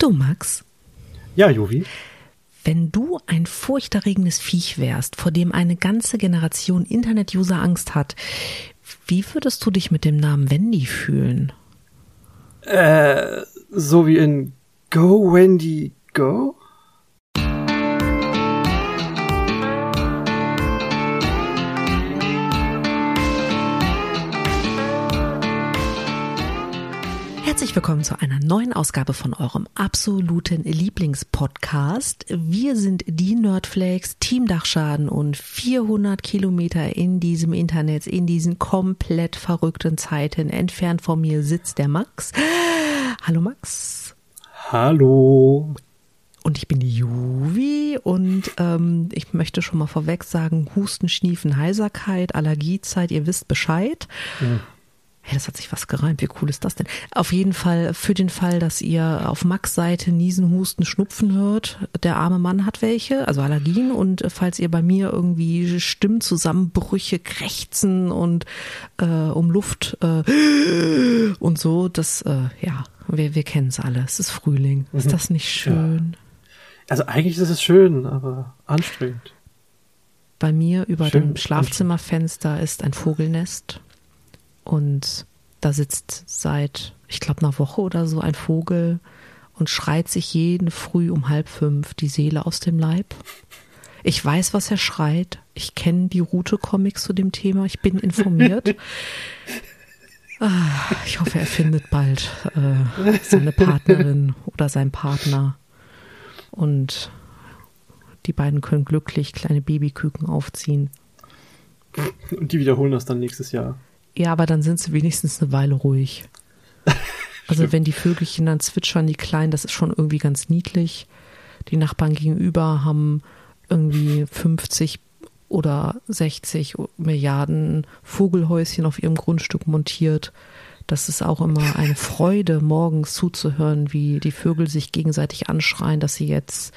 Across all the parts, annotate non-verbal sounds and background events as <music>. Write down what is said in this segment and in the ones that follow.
Du, Max? Ja, Jovi. Wenn du ein furchterregendes Viech wärst, vor dem eine ganze Generation Internet-User Angst hat, wie würdest du dich mit dem Namen Wendy fühlen? Äh, so wie in Go Wendy Go? Herzlich willkommen zu einer neuen Ausgabe von eurem absoluten Lieblingspodcast. Wir sind die Nerdflakes, Team Dachschaden und 400 Kilometer in diesem Internet, in diesen komplett verrückten Zeiten. Entfernt von mir sitzt der Max. Hallo Max. Hallo. Und ich bin die Juvi und ähm, ich möchte schon mal vorweg sagen, Husten, Schniefen, Heiserkeit, Allergiezeit, ihr wisst Bescheid. Mhm. Hey, das hat sich was gereimt. Wie cool ist das denn? Auf jeden Fall für den Fall, dass ihr auf Max Seite Niesen, Husten, Schnupfen hört. Der arme Mann hat welche, also Allergien. Und falls ihr bei mir irgendwie Stimmzusammenbrüche, Krächzen und äh, um Luft äh, und so, das, äh, ja, wir, wir kennen es alle. Es ist Frühling. Ist mhm. das nicht schön? Ja. Also eigentlich ist es schön, aber anstrengend. Bei mir über schön, dem Schlafzimmerfenster ist ein Vogelnest. Und da sitzt seit, ich glaube, einer Woche oder so ein Vogel und schreit sich jeden Früh um halb fünf die Seele aus dem Leib. Ich weiß, was er schreit. Ich kenne die Route-Comics zu dem Thema. Ich bin informiert. <laughs> ah, ich hoffe, er findet bald äh, seine Partnerin oder seinen Partner. Und die beiden können glücklich kleine Babyküken aufziehen. Und die wiederholen das dann nächstes Jahr. Ja, aber dann sind sie wenigstens eine Weile ruhig. <laughs> Also wenn die Vögelchen dann zwitschern, die Kleinen, das ist schon irgendwie ganz niedlich. Die Nachbarn gegenüber haben irgendwie 50 oder 60 Milliarden Vogelhäuschen auf ihrem Grundstück montiert. Das ist auch immer eine Freude, morgens zuzuhören, wie die Vögel sich gegenseitig anschreien, dass sie jetzt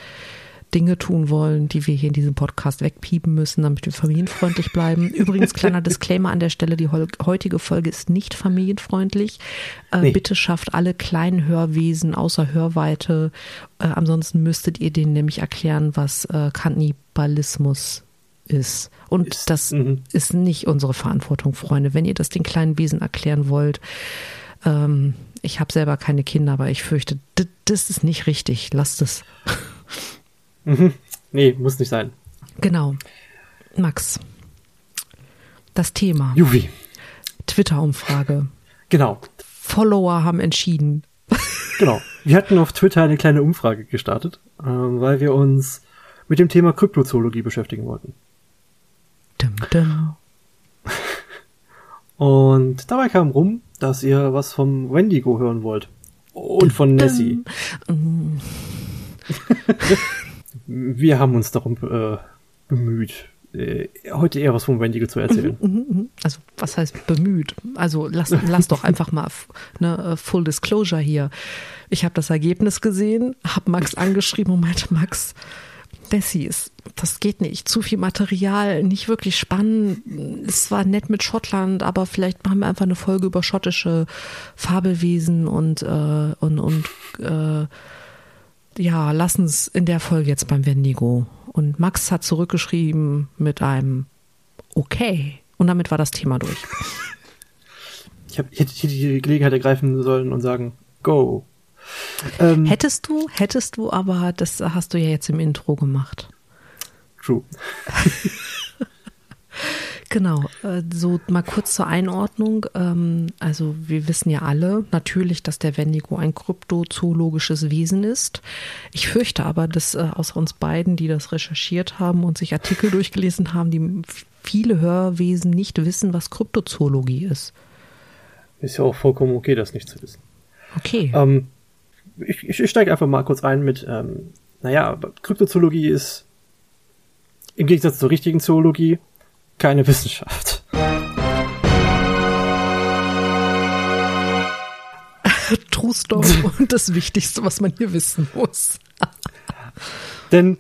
Dinge tun wollen, die wir hier in diesem Podcast wegpiepen müssen, damit wir familienfreundlich bleiben. Übrigens, kleiner <laughs> Disclaimer an der Stelle, die heutige Folge ist nicht familienfreundlich. Äh, nee. Bitte schafft alle kleinen Hörwesen außer Hörweite. Äh, ansonsten müsstet ihr denen nämlich erklären, was äh, Kannibalismus ist. Und ist, das -hmm. ist nicht unsere Verantwortung, Freunde. Wenn ihr das den kleinen Wesen erklären wollt, ähm, ich habe selber keine Kinder, aber ich fürchte, das ist nicht richtig. Lasst es. Mhm. Nee, muss nicht sein. Genau. Max. Das Thema. Juvi. Twitter-Umfrage. Genau. Follower haben entschieden. Genau. Wir hatten auf Twitter eine kleine Umfrage gestartet, äh, weil wir uns mit dem Thema Kryptozoologie beschäftigen wollten. Dum, dum. Und dabei kam rum, dass ihr was vom Wendigo hören wollt. Und von Nessie. <laughs> Wir haben uns darum äh, bemüht, äh, heute eher was vom Wendigo zu erzählen. Mhm, mhm, mhm. Also was heißt bemüht? Also lass, lass doch einfach mal ne, äh, Full Disclosure hier. Ich habe das Ergebnis gesehen, habe Max angeschrieben und meinte, Max, Bessie, das geht nicht. Zu viel Material, nicht wirklich spannend. Es war nett mit Schottland, aber vielleicht machen wir einfach eine Folge über schottische Fabelwesen und, äh, und, und äh, ja, lass uns in der Folge jetzt beim Wendigo. Und Max hat zurückgeschrieben mit einem Okay. Und damit war das Thema durch. <laughs> Ich, hab, ich hätte die Gelegenheit ergreifen sollen und sagen, go. Ähm, hättest du, hättest du, aber das hast du ja jetzt im Intro gemacht. True. <laughs> Genau, äh, so mal kurz zur Einordnung. Ähm, also wir wissen ja alle natürlich, dass der Wendigo ein kryptozoologisches Wesen ist. Ich fürchte aber, dass äh, außer uns beiden, die das recherchiert haben und sich Artikel <laughs> durchgelesen haben, die viele Hörwesen nicht wissen, was Kryptozoologie ist. Ist ja auch vollkommen okay, das nicht zu wissen. Okay. Ähm, ich, ich steige einfach mal kurz ein mit, ähm, naja, Kryptozoologie ist im Gegensatz zur richtigen Zoologie keine Wissenschaft. <laughs> True Story <laughs> und das Wichtigste, was man hier wissen muss. <laughs> Denn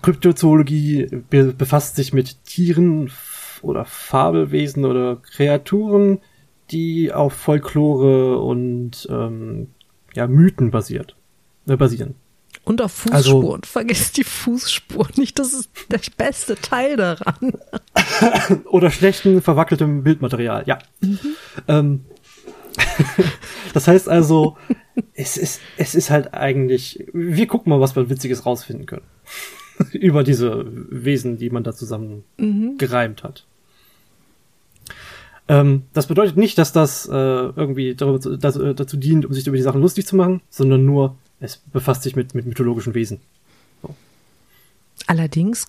Kryptozoologie befasst sich mit Tieren oder Fabelwesen oder Kreaturen, die auf Folklore und ähm, ja, Mythen basiert, äh, basieren. Und auf Fußspuren. Also, Vergiss die Fußspuren nicht. Das ist der beste Teil daran. <laughs> Oder schlechten, verwackeltem Bildmaterial. Ja. Mhm. Ähm, <laughs> das heißt also, es ist, es ist halt eigentlich, wir gucken mal, was wir Witziges rausfinden können. <laughs> Über diese Wesen, die man da zusammen mhm. gereimt hat. Ähm, das bedeutet nicht, dass das äh, irgendwie darüber, das, äh, dazu dient, um sich über die Sachen lustig zu machen, sondern nur, es befasst sich mit, mit mythologischen Wesen. So. Allerdings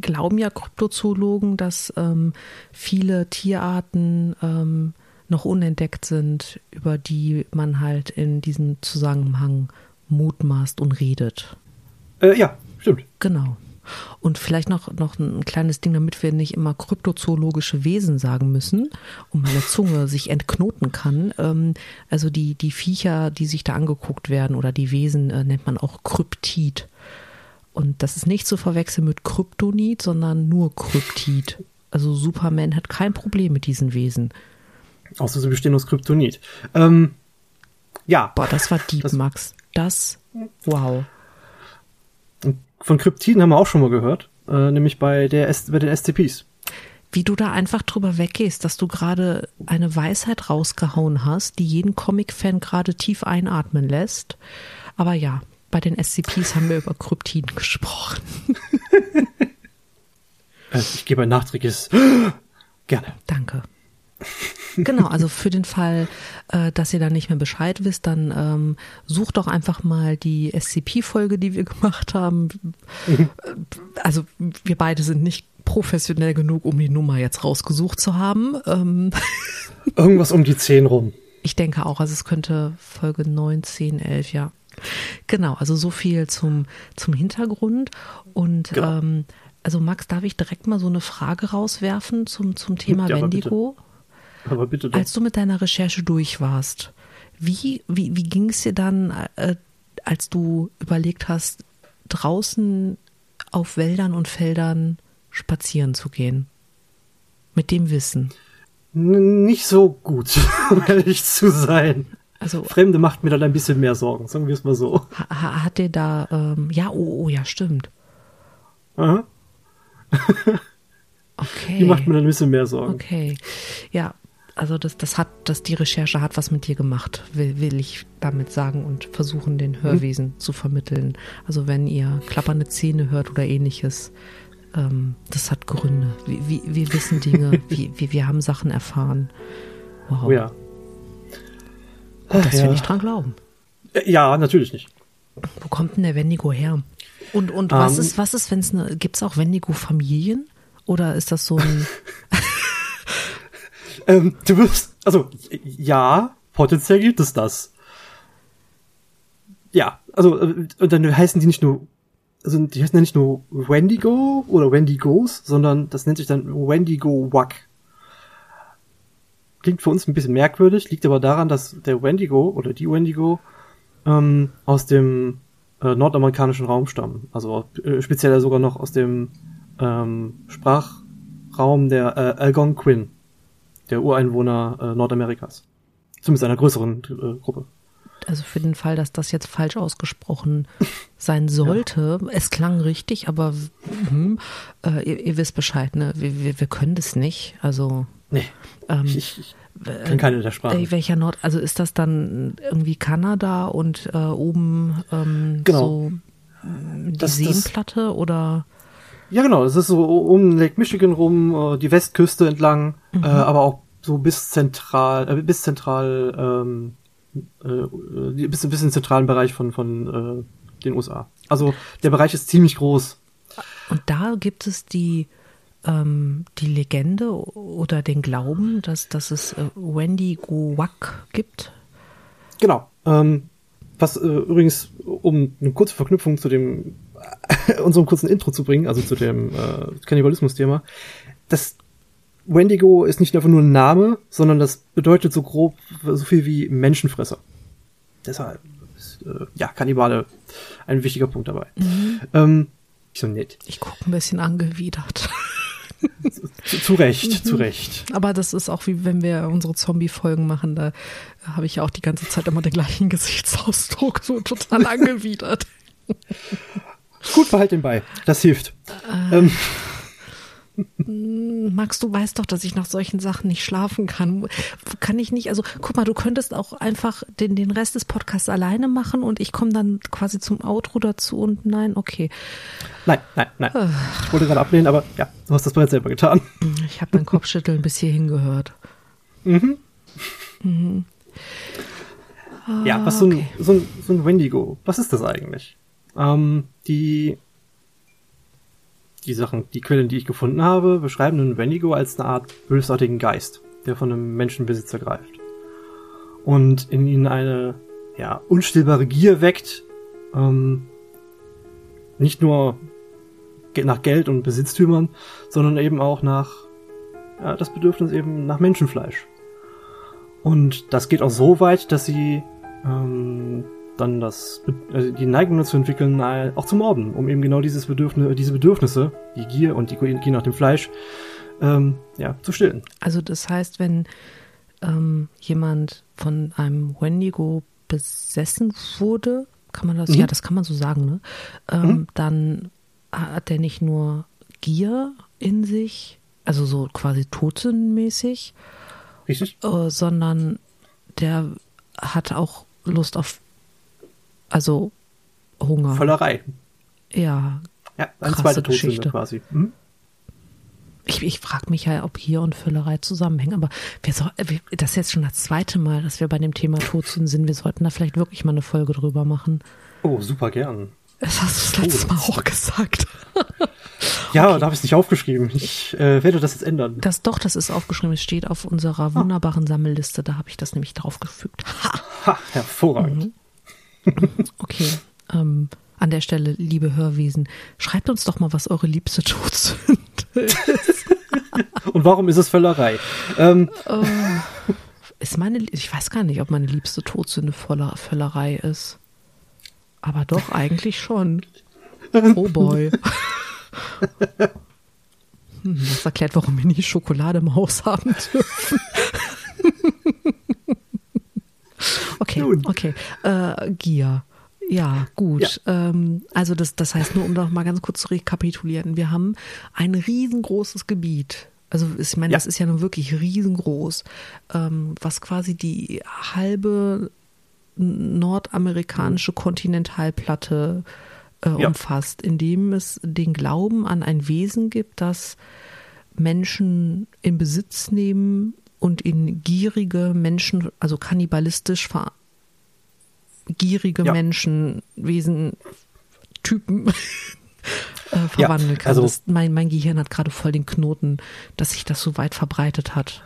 glauben ja Kryptozoologen, dass ähm, viele Tierarten ähm, noch unentdeckt sind, über die man halt in diesem Zusammenhang mutmaßt und redet. Äh, ja, stimmt. Genau. Und vielleicht noch, noch ein kleines Ding, damit wir nicht immer kryptozoologische Wesen sagen müssen und meine Zunge sich entknoten kann. Ähm, also die, die Viecher, die sich da angeguckt werden oder die Wesen äh, nennt man auch Kryptid. Und das ist nicht zu verwechseln mit Kryptonit, sondern nur Kryptid. Also Superman hat kein Problem mit diesen Wesen. Außer sie bestehen aus Kryptonit. Ähm, ja. Boah, das war deep, das, Max. Das, wow. Von Kryptiden haben wir auch schon mal gehört, äh, nämlich bei, der, bei den SCPs. Wie du da einfach drüber weggehst, dass du gerade eine Weisheit rausgehauen hast, die jeden Comic-Fan gerade tief einatmen lässt. Aber ja, bei den SCPs haben wir über Kryptiden gesprochen. <laughs> Äh, ich gebe ein nachträgliches <gasps> Gerne. Danke. Genau, also für den Fall, äh, dass ihr da nicht mehr Bescheid wisst, dann ähm, sucht doch einfach mal die SCP-Folge, die wir <laughs> gemacht haben. Mhm. Also wir beide sind nicht professionell genug, um die Nummer jetzt rausgesucht zu haben. Ähm <laughs> Irgendwas um die 10 rum. Ich denke auch, also es könnte Folge 9, 10, 11, ja. Genau, also so viel zum, zum Hintergrund. Und genau. ähm, also Max, darf ich direkt mal so eine Frage rauswerfen zum, zum Thema ja, Wendigo? Bitte. Aber bitte doch. Als du mit deiner Recherche durch warst, wie, wie, wie ging es dir dann, äh, als du überlegt hast, draußen auf Wäldern und Feldern spazieren zu gehen? Mit dem Wissen? Nicht so gut, <laughs> um ehrlich zu sein. Also, Fremde macht mir dann ein bisschen mehr Sorgen, sagen wir es mal so. Ha, hat dir da, ähm, ja, oh, oh, ja, stimmt. Aha. <laughs> okay. Die macht mir dann ein bisschen mehr Sorgen. Okay. Ja, also das, das hat, dass die Recherche hat was mit dir gemacht, will, will ich damit sagen und versuchen, den Hörwesen mhm. zu vermitteln. Also wenn ihr klappernde Zähne hört oder ähnliches, ähm, das hat Gründe. Wir, wir, wir wissen Dinge, <laughs> wir, wir, wir haben Sachen erfahren. Wow. Oh ja. Und das ja. will ich dran glauben. Äh, ja, natürlich nicht. Wo kommt denn der Wendigo her? Und, und um, was ähm. ist, was ist, wenn es eine, gibt es auch Wendigo-Familien? Oder ist das so ein. <laughs> Ähm, du wirst, also ja, potenziell gibt es das. Ja, also äh, und dann heißen die nicht nur, also die heißen ja nicht nur Wendigo oder Wendigos, sondern das nennt sich dann Wendigo Wack. Klingt für uns ein bisschen merkwürdig, liegt aber daran, dass der Wendigo oder die Wendigo ähm, aus dem äh, nordamerikanischen Raum stammen. Also äh, speziell sogar noch aus dem ähm, Sprachraum der äh, Algonquin der Ureinwohner äh, Nordamerikas. Zumindest einer größeren äh, Gruppe. Also für den Fall, dass das jetzt falsch ausgesprochen <laughs> sein sollte, ja. es klang richtig, aber hm, äh, ihr, ihr, wisst Bescheid, ne? Wir, wir, wir können das nicht. Also nee, ähm, ich, ich kann keine der Sprachen. Äh, welcher Nord? Also ist das dann irgendwie Kanada und äh, oben ähm, genau. so die das, Seenplatte das, oder? Ja, genau. Das ist so um Lake Michigan rum, äh, die Westküste entlang, mhm. äh, aber auch so bis zentral, äh, bis zentral, ähm, äh, bis, bis in den zentralen Bereich von, von äh, den USA. Also der Bereich ist ziemlich groß. Und da gibt es die, ähm, die Legende oder den Glauben, dass, dass es äh, Wendy Gowak gibt? Genau. Ähm, was äh, übrigens, um eine kurze Verknüpfung zu dem <laughs> unserem kurzen Intro zu bringen, also zu dem äh, Kannibalismus-Thema, das Wendigo ist nicht einfach nur ein Name, sondern das bedeutet so grob so viel wie Menschenfresser. Deshalb ist, äh, ja, Kannibale ein wichtiger Punkt dabei. Mhm. Ähm, so nett. Ich gucke ein bisschen angewidert. <laughs> zu, zu Recht, Mhm. zu Recht. Aber das ist auch wie wenn wir unsere Zombie-Folgen machen, da habe ich ja auch die ganze Zeit immer den gleichen <laughs> Gesichtsausdruck, so total angewidert. Gut, behalt den bei. Das hilft. Äh. Ähm, Max, du weißt doch, dass ich nach solchen Sachen nicht schlafen kann. Kann ich nicht, also guck mal, du könntest auch einfach den, den Rest des Podcasts alleine machen und ich komme dann quasi zum Outro dazu und nein, okay. nein, nein, nein. Äh. Ich wollte gerade ablehnen, aber ja, du hast das bereits selber getan. Ich habe dein Kopfschütteln bis hierhin gehört. Ja, was so ein, okay. so ein, so ein Wendigo, was ist das eigentlich? Ähm, die, die Sachen, die Quellen, die ich gefunden habe, beschreiben einen Wendigo als eine Art bösartigen Geist, der von einem Menschenbesitz ergreift. Und in ihnen eine, ja, unstillbare Gier weckt, ähm, nicht nur nach Geld und Besitztümern, sondern eben auch nach, ja, das Bedürfnis eben nach Menschenfleisch. Und das geht auch so weit, dass sie ähm, dann das, also die Neigung dazu entwickeln, äh, auch zu morden, um eben genau dieses Bedürfnis, diese Bedürfnisse, die Gier und die Gier nach dem Fleisch, ähm, ja, zu stillen. Also das heißt, wenn ähm, jemand von einem Wendigo besessen wurde, kann man das, Mhm. ja, das kann man so sagen, ne? Ähm, Dann hat der nicht nur Gier in sich, also so quasi Richtig? äh, sondern der hat auch Lust auf, also Hunger. Völlerei. Ja, Ja, eine zweite Geschichte. quasi. Mhm. Ich, ich frage mich ja, ob Gier und Völlerei zusammenhängen, aber wir soll, wir- das ist jetzt schon das zweite Mal, dass wir bei dem Thema Todsünden sind. Wir sollten da vielleicht wirklich mal eine Folge drüber machen. Oh, super gern. Das hast du das letzte Mal auch gesagt. <laughs> Ja, da habe ich es nicht aufgeschrieben. Ich äh, werde das jetzt ändern. Das doch, das ist aufgeschrieben. Es steht auf unserer wunderbaren Sammelliste. Da habe ich das nämlich draufgefügt. Ha! Ha, hervorragend. Okay. Ähm, an der Stelle, liebe Hörwesen, schreibt uns doch mal, was eure liebste Todsünde ist. Und warum ist es Völlerei? Ähm, Oh. Ist meine, ich weiß gar nicht, ob meine liebste Todsünde voller Völlerei ist. Aber doch, eigentlich schon. Oh boy. Hm, Das erklärt, warum wir nie Schokolade im Haus haben dürfen. Okay, Nun. okay. Äh, Gier. Ja, gut. Ähm, also das, das heißt nur, um noch mal ganz kurz zu rekapitulieren. Wir haben ein riesengroßes Gebiet. Also ich meine, Ja. das ist ja nun wirklich riesengroß, ähm, was quasi die halbe nordamerikanische Kontinentalplatte äh, Ja. umfasst, indem es den Glauben an ein Wesen gibt, das Menschen in Besitz nehmen und in gierige Menschen, also kannibalistisch gierige Ja. Menschen, Wesen, Typen <laughs> äh, verwandeln kann. also- das, mein, mein Gehirn hat gerade voll den Knoten, dass sich das so weit verbreitet hat.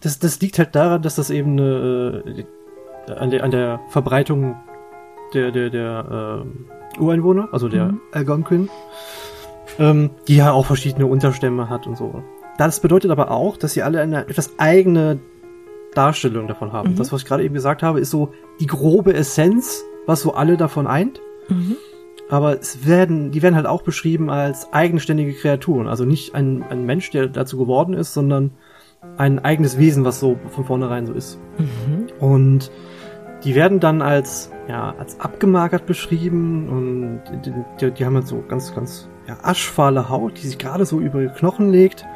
das, das liegt halt daran, dass das eben eine, äh, an, der, an der Verbreitung der, der, der äh, Ureinwohner, also der Mhm. Algonquin, ähm, die ja auch verschiedene Unterstämme hat und so. Das bedeutet aber auch, dass sie alle eine etwas eigene Darstellung davon haben. Mhm. Das, was ich gerade eben gesagt habe, ist so die grobe Essenz, was so alle davon eint. Mhm. Aber es werden, die werden halt auch beschrieben als eigenständige Kreaturen. Also nicht ein, ein Mensch, der dazu geworden ist, sondern ein eigenes Wesen, was so von vornherein so ist. Mhm. Und die werden dann als, ja, als abgemagert beschrieben und die, die, die haben halt so ganz, ganz ja, aschfahle Haut, die sich gerade so über ihre Knochen legt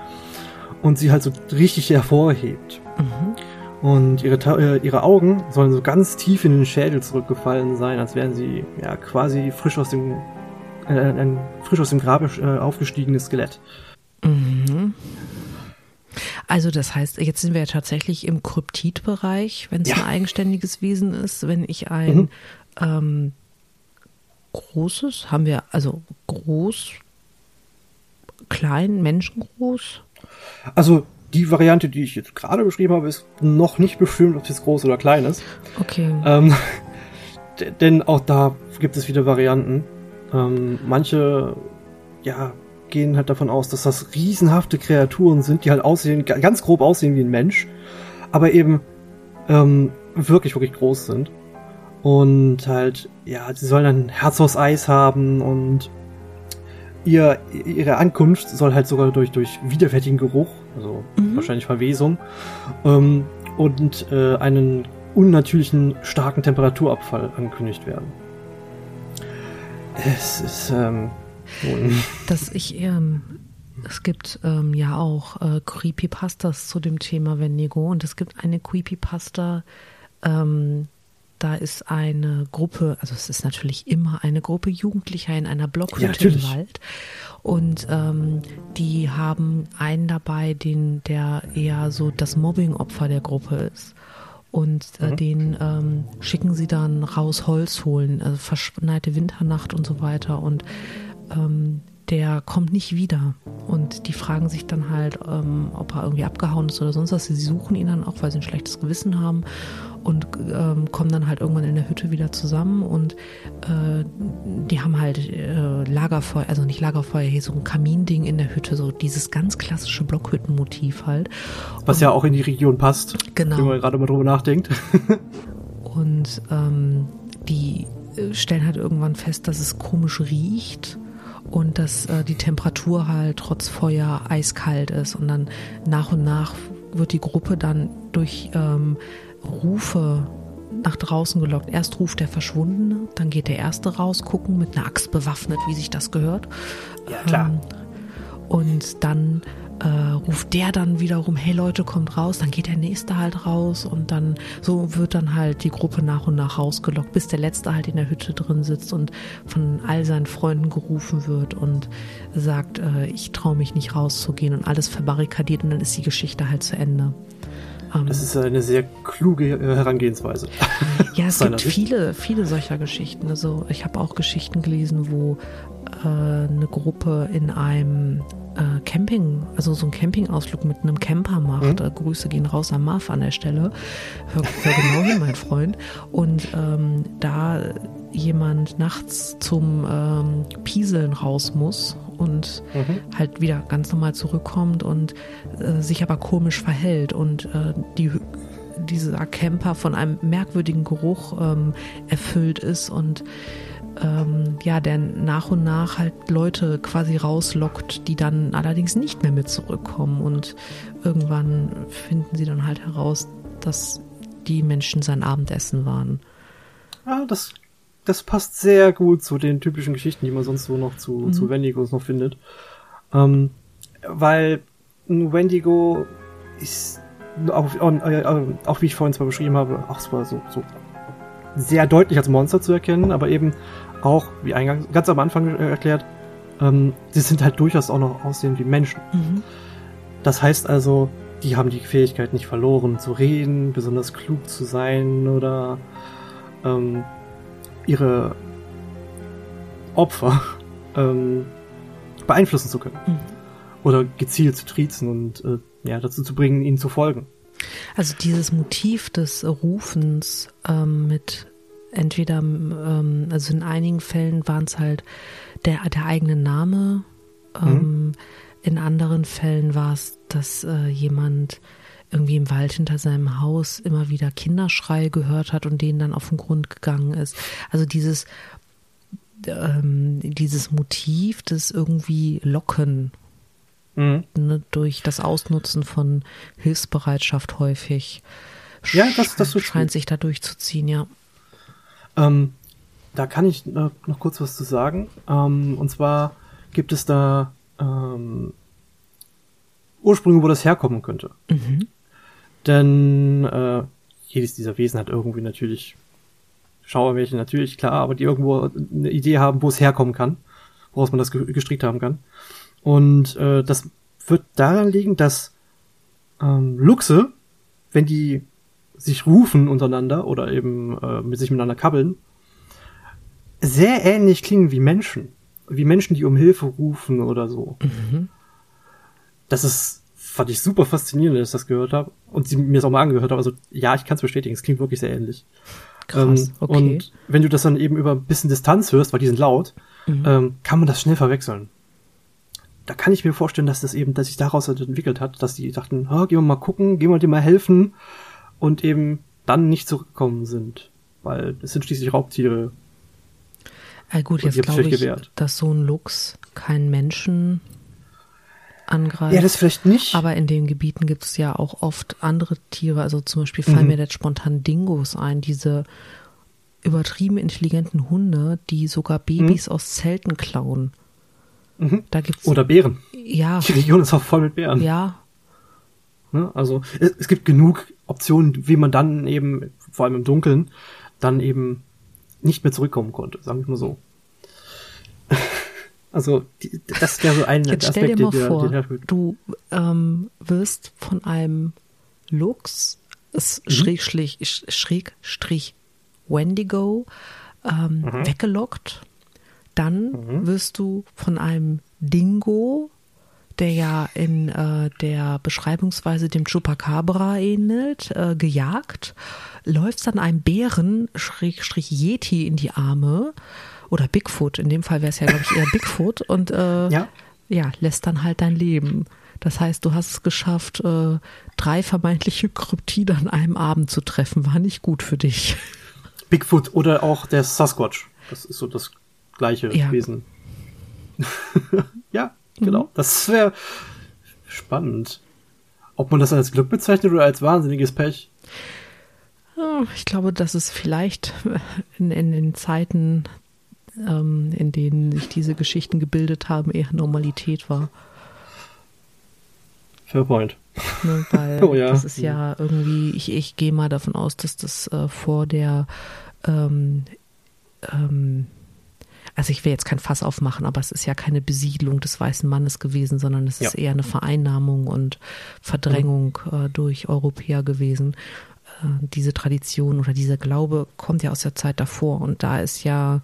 und sie halt so richtig hervorhebt. Mhm. Und ihre, äh, ihre Augen sollen so ganz tief in den Schädel zurückgefallen sein, als wären sie ja quasi frisch aus dem äh, ein frisch aus dem Grabe äh, aufgestiegenes Skelett. Mhm. Also das heißt, jetzt sind wir ja tatsächlich im Kryptidbereich, wenn es Ja. ein eigenständiges Wesen ist. Wenn ich ein Mhm. ähm, großes, haben wir also groß, klein, menschengroß? Also die Variante, die ich jetzt gerade beschrieben habe, ist noch nicht bestimmt, ob es groß oder klein ist. Okay. Ähm, <laughs> denn auch da gibt es wieder Varianten. Ähm, manche, ja, gehen halt davon aus, dass das riesenhafte Kreaturen sind, die halt aussehen, ga- ganz grob aussehen wie ein Mensch, aber eben ähm, wirklich, wirklich groß sind. Und halt, ja, sie sollen ein Herz aus Eis haben und ihr, ihre Ankunft soll halt sogar durch, durch widerwärtigen Geruch, also mhm. wahrscheinlich Verwesung, ähm, und äh, einen unnatürlichen starken Temperaturabfall angekündigt werden. Es ist, ähm, dass ich, ähm, es gibt ähm, ja auch äh, Creepypastas zu dem Thema Wendigo und es gibt eine Creepypasta, ähm, da ist eine Gruppe, also es ist natürlich immer eine Gruppe Jugendlicher in einer Blockhütte ja, im Wald. Und ähm, die haben einen dabei, den, der eher so das Mobbing-Opfer der Gruppe ist. Und äh, mhm. den ähm, schicken sie dann raus Holz holen, also verschneite Winternacht und so weiter. Und ähm, der kommt nicht wieder. Und die fragen sich dann halt, ähm, ob er irgendwie abgehauen ist oder sonst was. Sie suchen ihn dann auch, weil sie ein schlechtes Gewissen haben und ähm, kommen dann halt irgendwann in der Hütte wieder zusammen und äh, die haben halt äh, Lagerfeuer, also nicht Lagerfeuer, hier so ein Kaminding in der Hütte, so dieses ganz klassische Blockhüttenmotiv halt. Was und, ja auch in die Region passt, genau. wenn man gerade mal drüber nachdenkt. <laughs> und ähm, die äh, stellen halt irgendwann fest, dass es komisch riecht und dass äh, die Temperatur halt trotz Feuer eiskalt ist und dann nach und nach wird die Gruppe dann durch ähm, Rufe nach draußen gelockt. Erst ruft der Verschwundene, dann geht der Erste raus, gucken mit einer Axt bewaffnet, wie sich das gehört. Ja, klar. Ähm, und dann äh, ruft der dann wiederum, hey Leute, kommt raus, dann geht der nächste halt raus und dann so wird dann halt die Gruppe nach und nach rausgelockt, bis der letzte halt in der Hütte drin sitzt und von all seinen Freunden gerufen wird und sagt, äh, ich traue mich nicht rauszugehen und alles verbarrikadiert und dann ist die Geschichte halt zu Ende. Ähm, das ist eine sehr kluge Herangehensweise. Ja, es <laughs> gibt viele, viele solcher Geschichten. Also ich habe auch Geschichten gelesen, wo äh, eine Gruppe in einem äh, Camping, also so einen Campingausflug mit einem Camper macht. Mhm. Äh, Grüße gehen raus an Marv an der Stelle. Hör, hör genau hin, mein Freund. Und ähm, da jemand nachts zum ähm, Pieseln raus muss und mhm. halt wieder ganz normal zurückkommt und äh, sich aber komisch verhält und äh, die dieser Camper von einem merkwürdigen Geruch ähm, erfüllt ist und ähm, ja, der nach und nach halt Leute quasi rauslockt, die dann allerdings nicht mehr mit zurückkommen. Und irgendwann finden sie dann halt heraus, dass die Menschen sein Abendessen waren. Ja, das, das passt sehr gut zu den typischen Geschichten, die man sonst so noch zu, mhm. zu Wendigos noch findet. Ähm, weil ein Wendigo ist auch, auch, auch, wie ich vorhin zwar beschrieben habe, auch zwar so, so sehr deutlich als Monster zu erkennen, aber eben auch, wie eingangs ganz am Anfang äh, erklärt, ähm, sie sind halt durchaus auch noch aussehen wie Menschen. Mhm. Das heißt also, die haben die Fähigkeit nicht verloren, zu reden, besonders klug zu sein oder ähm, ihre Opfer <laughs> ähm, beeinflussen zu können. Mhm. Oder gezielt zu triezen und äh, ja, dazu zu bringen, ihnen zu folgen. Also dieses Motiv des Rufens ähm, mit entweder, ähm, also in einigen Fällen waren es halt der, der eigene Name, ähm, mhm. in anderen Fällen war es, dass äh, jemand irgendwie im Wald hinter seinem Haus immer wieder Kinderschreie gehört hat und denen dann auf den Grund gegangen ist. Also dieses, ähm, dieses Motiv des irgendwie Locken mhm. ne, durch das Ausnutzen von Hilfsbereitschaft häufig ja, das, das scheint sich da durchzuziehen, ja. Ähm, da kann ich noch, noch kurz was zu sagen. Ähm, und zwar gibt es da ähm, Ursprünge, wo das herkommen könnte. Mhm. Denn äh, jedes dieser Wesen hat irgendwie natürlich Schauermärchen, natürlich, klar, aber die irgendwo eine Idee haben, wo es herkommen kann, woraus man das gestrickt haben kann. Und äh, das wird daran liegen, dass ähm, Luchse, wenn die sich rufen untereinander oder eben äh, mit sich miteinander kabbeln, sehr ähnlich klingen wie Menschen. Wie Menschen, die um Hilfe rufen oder so. Mhm. Das ist, fand ich super faszinierend, dass ich das gehört habe. Und sie mir es auch mal angehört habe. Also ja, ich kann es bestätigen, es klingt wirklich sehr ähnlich. Krass, ähm, okay. Und wenn du das dann eben über ein bisschen Distanz hörst, weil die sind laut, mhm. ähm, kann man das schnell verwechseln. Da kann ich mir vorstellen, dass das eben, dass sich daraus entwickelt hat, dass die dachten, gehen wir mal gucken, gehen wir dir mal helfen und eben dann nicht zurückgekommen sind, weil es sind schließlich Raubtiere. Äh, gut, Und jetzt glaube ich, gewehrt. dass so ein Luchs keinen Menschen angreift. Ja, das vielleicht nicht. Aber in den Gebieten gibt es ja auch oft andere Tiere. Also zum Beispiel fallen Mhm. mir jetzt spontan Dingos ein, diese übertrieben intelligenten Hunde, die sogar Babys aus Zelten klauen. Mhm. Da gibt's Oder Bären. ja, Die Region ist auch voll mit Bären. ja, Ne? Also es, es gibt genug Optionen, wie man dann eben, vor allem im Dunkeln, dann eben nicht mehr zurückkommen konnte, sagen wir mal so. <laughs> Also die, das wäre so ein Jetzt stell dir mal der, vor, der, der, du ähm, wirst von einem Luchs, es Mhm. Schrägstrich, Schrägstrich Wendigo, ähm, Mhm. weggelockt. Dann wirst du von einem Dingo, der ja in äh, der Beschreibungsweise dem Chupacabra ähnelt, äh, gejagt, läufst dann einem Bären, Schrägstrich Yeti, in die Arme. Oder Bigfoot, in dem Fall wäre es ja, glaube ich, eher Bigfoot. Und äh, Ja. ja, lässt dann halt dein Leben. Das heißt, du hast es geschafft, äh, drei vermeintliche Kryptide an einem Abend zu treffen. War nicht gut für dich. Bigfoot oder auch der Sasquatch. Das ist so das gleiche Ja. Wesen. <laughs> ja, genau. Das wäre spannend. Ob man das als Glück bezeichnet oder als wahnsinniges Pech. Ja, Ich glaube, dass es vielleicht <laughs> in, in den Zeiten, ähm, in denen sich diese Geschichten gebildet haben, eher Normalität war. Fair point. Ne, <laughs> weil Oh ja. das ist ja irgendwie, ich, ich gehe mal davon aus, dass das äh, vor der, ähm, ähm, also ich will jetzt kein Fass aufmachen, aber es ist ja keine Besiedlung des weißen Mannes gewesen, sondern es ist Ja. eher eine Vereinnahmung und Verdrängung äh, durch Europäer gewesen. Äh, diese Tradition oder dieser Glaube kommt ja aus der Zeit davor und da ist ja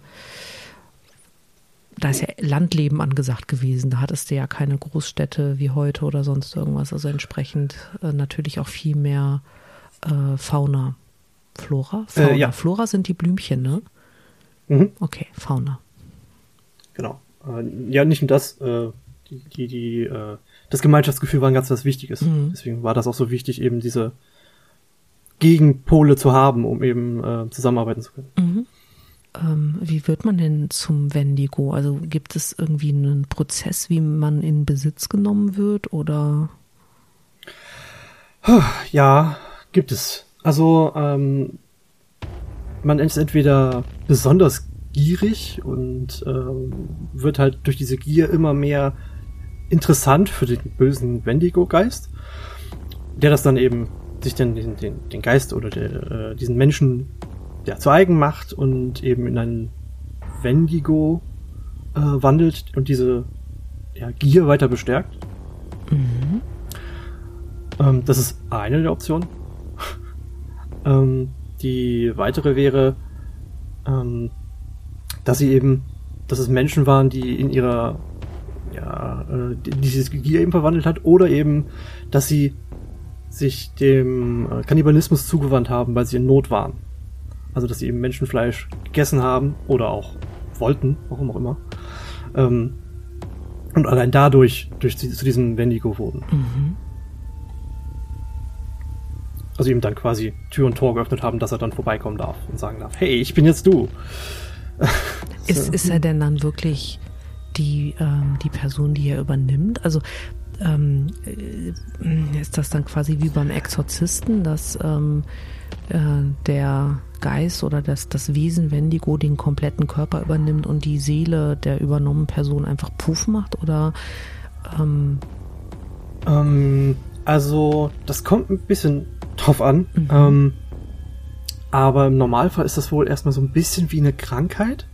da ist ja Landleben angesagt gewesen. Da hattest du ja keine Großstädte wie heute oder sonst irgendwas. Also entsprechend äh, natürlich auch viel mehr äh, Fauna. Flora? Fauna. Äh, ja. Flora sind die Blümchen, ne? Mhm. Okay, Fauna. Genau. Äh, ja, nicht nur das, äh, die, die, die, äh, das Gemeinschaftsgefühl war ein ganz was Wichtiges. Mhm. Deswegen war das auch so wichtig, eben diese Gegenpole zu haben, um eben äh, zusammenarbeiten zu können. Mhm. Ähm, wie wird man denn zum Wendigo? Also gibt es irgendwie einen Prozess, wie man in Besitz genommen wird oder? Ja, gibt es. Also, ähm, man ist entweder besonders gierig und ähm, wird halt durch diese Gier immer mehr interessant für den bösen Wendigo-Geist, der das dann eben sich den, den, den Geist oder der, äh, diesen Menschen ja, zu eigen macht und eben in einen Wendigo äh, wandelt und diese ja, Gier weiter bestärkt. Ähm, das ist eine der Optionen. <laughs> ähm, die weitere wäre, ähm, dass sie eben, dass es Menschen waren, die in ihrer, ja, äh, die, die dieses Gier eben verwandelt hat, oder eben, dass sie sich dem äh, Kannibalismus zugewandt haben, weil sie in Not waren. Also, dass sie eben Menschenfleisch gegessen haben oder auch wollten, warum auch immer. Ähm, und allein dadurch durch, zu diesem Wendigo wurden. Mhm. Also ihm dann quasi Tür und Tor geöffnet haben, dass er dann vorbeikommen darf und sagen darf, hey, ich bin jetzt du. <laughs> Ist, ist er denn dann wirklich die, ähm, die Person, die er übernimmt? Also ähm, äh, ist das dann quasi wie beim Exorzisten, dass ähm, äh, der Geist oder das, das Wesen Wendigo den kompletten Körper übernimmt und die Seele der übernommenen Person einfach puff macht? Oder ähm, Ähm, also, das kommt ein bisschen drauf an. Mhm. Aber im Normalfall ist das wohl erstmal so ein bisschen wie eine Krankheit.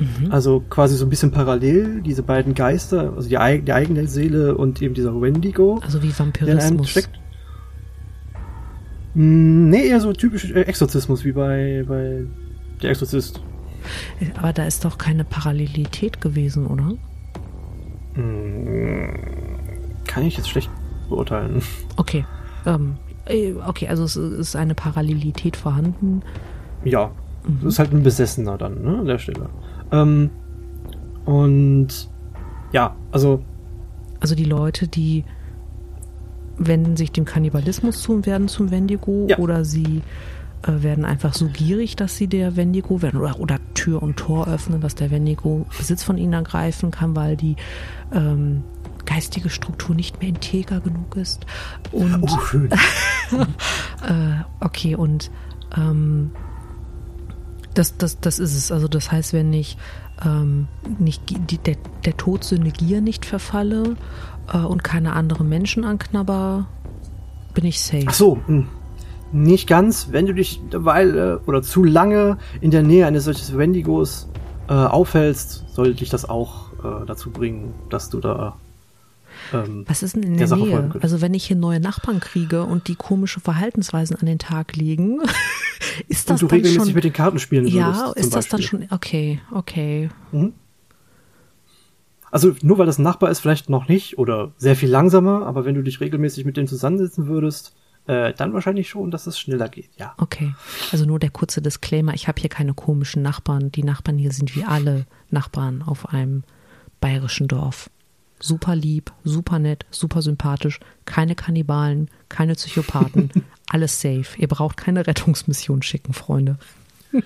mhm. Also quasi so ein bisschen parallel, diese beiden Geister, also die, die eigene Seele und eben dieser Wendigo, also wie der in Vampirismus? Mm, Nee, eher so typisch äh, Exorzismus, wie bei, bei der Exorzist. Aber da ist doch keine Parallelität gewesen, oder? Mm, Kann ich jetzt schlecht beurteilen. Okay. Ähm, äh, okay, also es ist eine Parallelität vorhanden. Ja, Mhm. das ist halt ein Besessener dann, ne, an der Stelle. Ähm, und ja, also Also die Leute, die wenden sich dem Kannibalismus zu und werden zum Wendigo Ja. oder sie äh, werden einfach so gierig, dass sie der Wendigo werden oder, oder Tür und Tor öffnen, dass der Wendigo Besitz von ihnen ergreifen kann, weil die ähm, geistige Struktur nicht mehr integer genug ist. Und, Oh, schön. <laughs> äh, okay, und ähm, das, das, das ist es. Also das heißt, wenn ich ähm, nicht die, der, der Todsünde Gier nicht verfalle äh, und keine anderen Menschen anknabber, bin ich safe. Ach so, hm. nicht ganz. Wenn du dich weil äh, oder zu lange in der Nähe eines solches Wendigos äh, aufhältst, sollte dich das auch äh, dazu bringen, dass du da ähm, Was ist denn in der der Nähe? Also wenn ich hier neue Nachbarn kriege und die komische Verhaltensweisen an den Tag legen, <laughs> ist und das du dann regelmäßig schon... mit den Karten spielen würdest. Ja, zum ist das dann Beispiel. schon... Okay, okay. Also nur weil das ein Nachbar ist, vielleicht noch nicht oder sehr viel langsamer, aber wenn du dich regelmäßig mit dem zusammensetzen würdest, äh, dann wahrscheinlich schon, dass es schneller geht, ja. Okay, also nur der kurze Disclaimer, ich habe hier keine komischen Nachbarn. Die Nachbarn hier sind wie alle Nachbarn auf einem bayerischen Dorf. Super lieb, super nett, super sympathisch, keine Kannibalen, keine Psychopathen, <laughs> alles safe. Ihr braucht keine Rettungsmission schicken, Freunde. <laughs>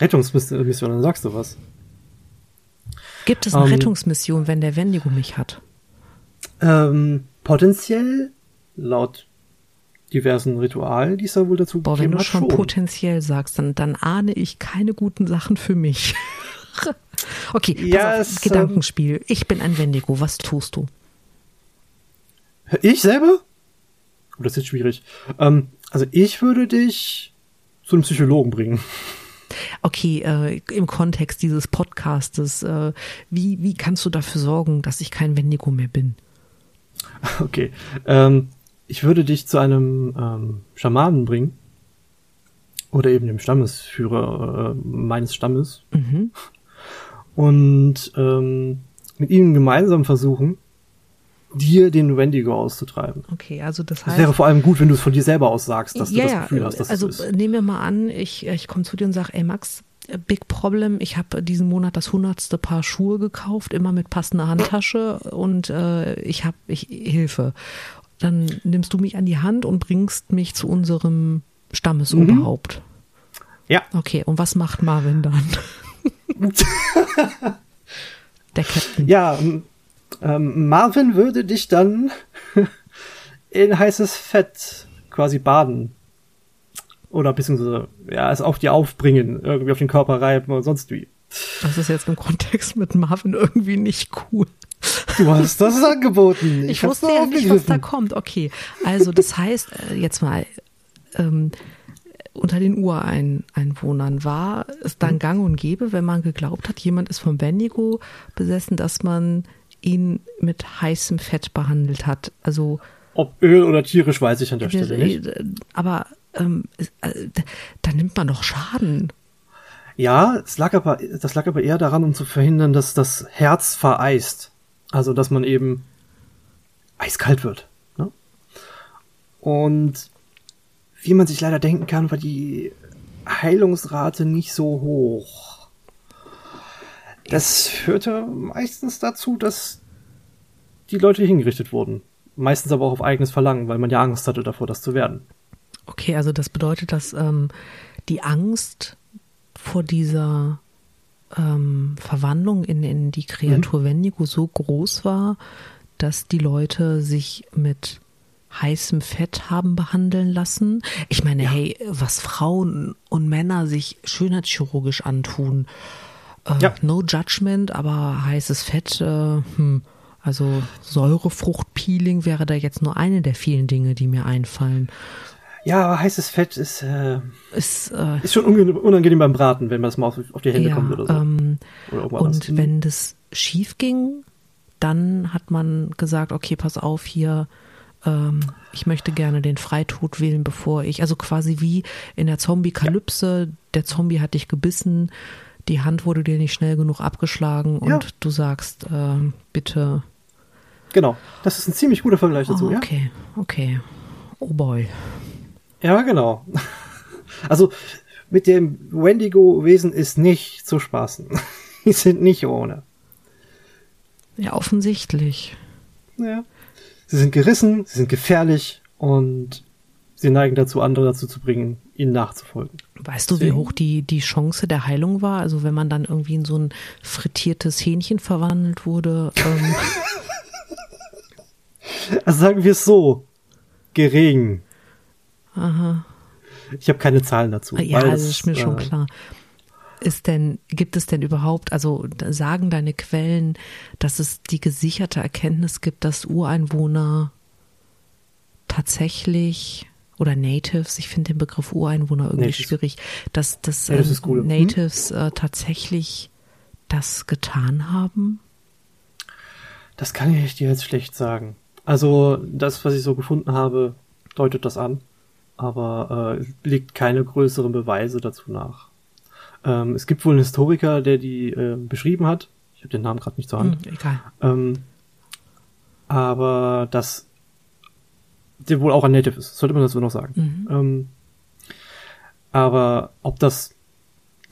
Rettungsmission, dann sagst du was. Gibt es eine Ähm, Rettungsmission, wenn der Wendigo mich hat? Ähm, potenziell, laut diversen Ritualen, die es da wohl dazu Boah, wenn du schon schon. potenziell sagst, dann, dann ahne ich keine guten Sachen für mich. <laughs> okay, Ja, auf, ähm, Gedankenspiel. Ich bin ein Wendigo, was tust du? Ich selber? Oh, das ist jetzt schwierig. Ähm, also ich würde dich zu einem Psychologen bringen. Okay, äh, im Kontext dieses Podcastes, äh, wie, wie kannst du dafür sorgen, dass ich kein Wendigo mehr bin? <laughs> Okay. Ähm, ich würde dich zu einem ähm, Schamanen bringen. Oder eben dem Stammesführer äh, meines Stammes. Mhm. <laughs> Und ähm, mit ihnen gemeinsam versuchen, dir den Wendigo auszutreiben. Okay, also das Es heißt. wäre vor allem gut, wenn du es von dir selber aus sagst, dass ja, du das Gefühl hast, dass also es ist. nehmen wir mal an, ich, ich komme zu dir und sage, ey Max, Big Problem, ich habe diesen Monat das hundertste Paar Schuhe gekauft, immer mit passender Handtasche und äh, ich habe ich, Hilfe. Dann nimmst du mich an die Hand und bringst mich zu unserem Stammesoberhaupt. Ja. Okay, und was macht Marvin dann? Der Captain. Ja, ähm, Marvin würde dich dann in heißes Fett quasi baden. Oder beziehungsweise, ja, es auf dir aufbringen, irgendwie auf den Körper reiben oder sonst wie. Das ist jetzt im Kontext mit Marvin irgendwie nicht cool. Du hast das angeboten. Ich, hab's wusste ja nicht, was da kommt. Okay, also das heißt, äh, jetzt mal, ähm, unter den Ureinwohnern war es Mhm. dann gang und gäbe, wenn man geglaubt hat, jemand ist vom Wendigo besessen, dass man ihn mit heißem Fett behandelt hat. Also, Ob Öl oder tierisch, weiß ich an der Stelle nicht. äh, aber ähm, äh, da nimmt man doch Schaden. Ja, es lag aber, das lag aber eher daran, um zu verhindern, dass das Herz vereist. Also, dass man eben eiskalt wird. Ne? Und wie man sich leider denken kann, war die Heilungsrate nicht so hoch. Das führte meistens dazu, dass die Leute hingerichtet wurden. Meistens aber auch auf eigenes Verlangen, weil man ja Angst hatte davor, das zu werden. Okay, also das bedeutet, dass ähm, die Angst vor dieser ähm, Verwandlung in, in die Kreatur Wendigo so groß war, dass die Leute sich mit heißem Fett haben behandeln lassen. Ich meine, hey, was Frauen und Männer sich schönheitschirurgisch antun, äh, Ja. no judgment, aber heißes Fett, äh, hm, also Säurefruchtpeeling wäre da jetzt nur eine der vielen Dinge, die mir einfallen. Ja, aber heißes Fett ist, äh, Ist, äh, ist schon unangenehm beim Braten, wenn das mal auf, auf die Hände ja, kommt oder so. ähm, oder und wenn das schief ging, dann hat man gesagt, okay, pass auf hier, ähm, ich möchte gerne den Freitod wählen, bevor ich, also quasi wie in der Zombie-Kalypse, der Zombie hat dich gebissen, die Hand wurde dir nicht schnell genug abgeschlagen und Ja. du sagst, ähm, bitte, Genau, das ist ein ziemlich guter Vergleich dazu, oh, ja? okay, okay, oh boy. Ja, genau. <laughs> Also mit dem Wendigo-Wesen ist nicht zu spaßen. <laughs> Die sind nicht ohne. Ja, offensichtlich. Ja. Sie sind gerissen, sie sind gefährlich und sie neigen dazu, andere dazu zu bringen, ihnen nachzufolgen. Weißt du, wie hoch die, die Chance der Heilung war? Also wenn man dann irgendwie in so ein frittiertes Hähnchen verwandelt wurde. Ähm. <laughs> also sagen wir es so, gering. Aha. Ich habe keine Zahlen dazu. Ja, das ist mir äh, schon klar. Ist denn, gibt es denn überhaupt, also sagen deine Quellen, dass es die gesicherte Erkenntnis gibt, dass Ureinwohner tatsächlich oder Natives, ich finde den Begriff Ureinwohner irgendwie Natives. schwierig, dass, dass ja, das cool. Ähm, Natives hm? äh, tatsächlich das getan haben? Das kann ich dir jetzt schlecht sagen. Also das, was ich so gefunden habe, deutet das an, aber äh, legt keine größeren Beweise dazu nach. Ähm, es gibt wohl einen Historiker, der die äh, beschrieben hat. Ich habe den Namen gerade nicht zur Hand. Hm, egal. Ähm, aber das der wohl auch ein Native ist, sollte man das so noch sagen. Mhm. Ähm, aber ob das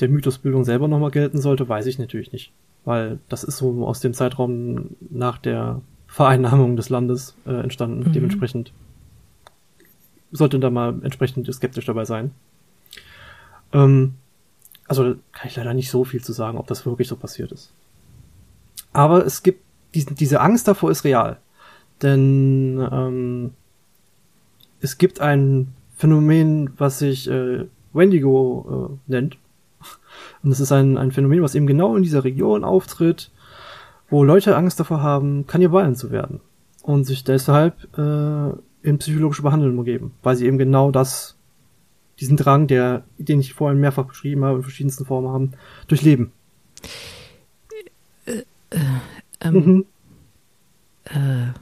der Mythosbildung selber nochmal gelten sollte, weiß ich natürlich nicht. Weil das ist so aus dem Zeitraum nach der Vereinnahmung des Landes äh, entstanden. Mhm. Dementsprechend sollte da mal entsprechend skeptisch dabei sein. Ähm, also kann ich leider nicht so viel zu sagen, ob das wirklich so passiert ist. Aber es gibt diesen, diese Angst davor ist real. Denn ähm, es gibt ein Phänomen, was sich äh, Wendigo äh, nennt. Und es ist ein, ein Phänomen, was eben genau in dieser Region auftritt, wo Leute Angst davor haben, Kannibalen zu werden. Und sich deshalb äh, in psychologische Behandlung geben, weil sie eben genau das, diesen Drang, der, den ich vorhin mehrfach beschrieben habe, in verschiedensten Formen haben, durchleben. Äh, äh, ähm, mhm. äh,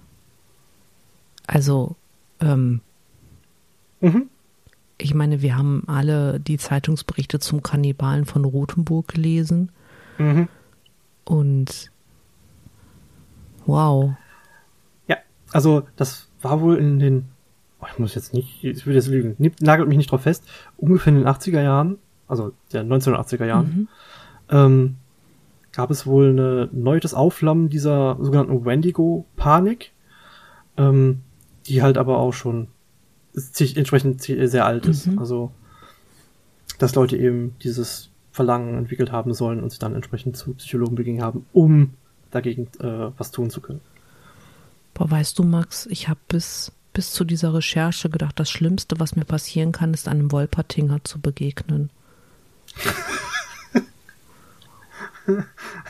also, ähm, Mhm. Ich meine, wir haben alle die Zeitungsberichte zum Kannibalen von Rothenburg gelesen. Mhm. Und wow. Ja, also das war wohl in den, ich muss jetzt nicht, ich will jetzt lügen, nagelt mich nicht drauf fest, ungefähr in den 80er Jahren, also der 1980er Jahren, mhm. ähm, gab es wohl eine neues Aufflammen dieser sogenannten Wendigo-Panik, ähm, die halt aber auch schon entsprechend sehr alt ist. Mhm. Also, dass Leute eben dieses Verlangen entwickelt haben sollen und sich dann entsprechend zu Psychologen begingen haben, um dagegen äh, was tun zu können. Boah, weißt du, Max, ich habe bis, bis zu dieser Recherche gedacht, das Schlimmste, was mir passieren kann, ist einem Wolpertinger zu begegnen.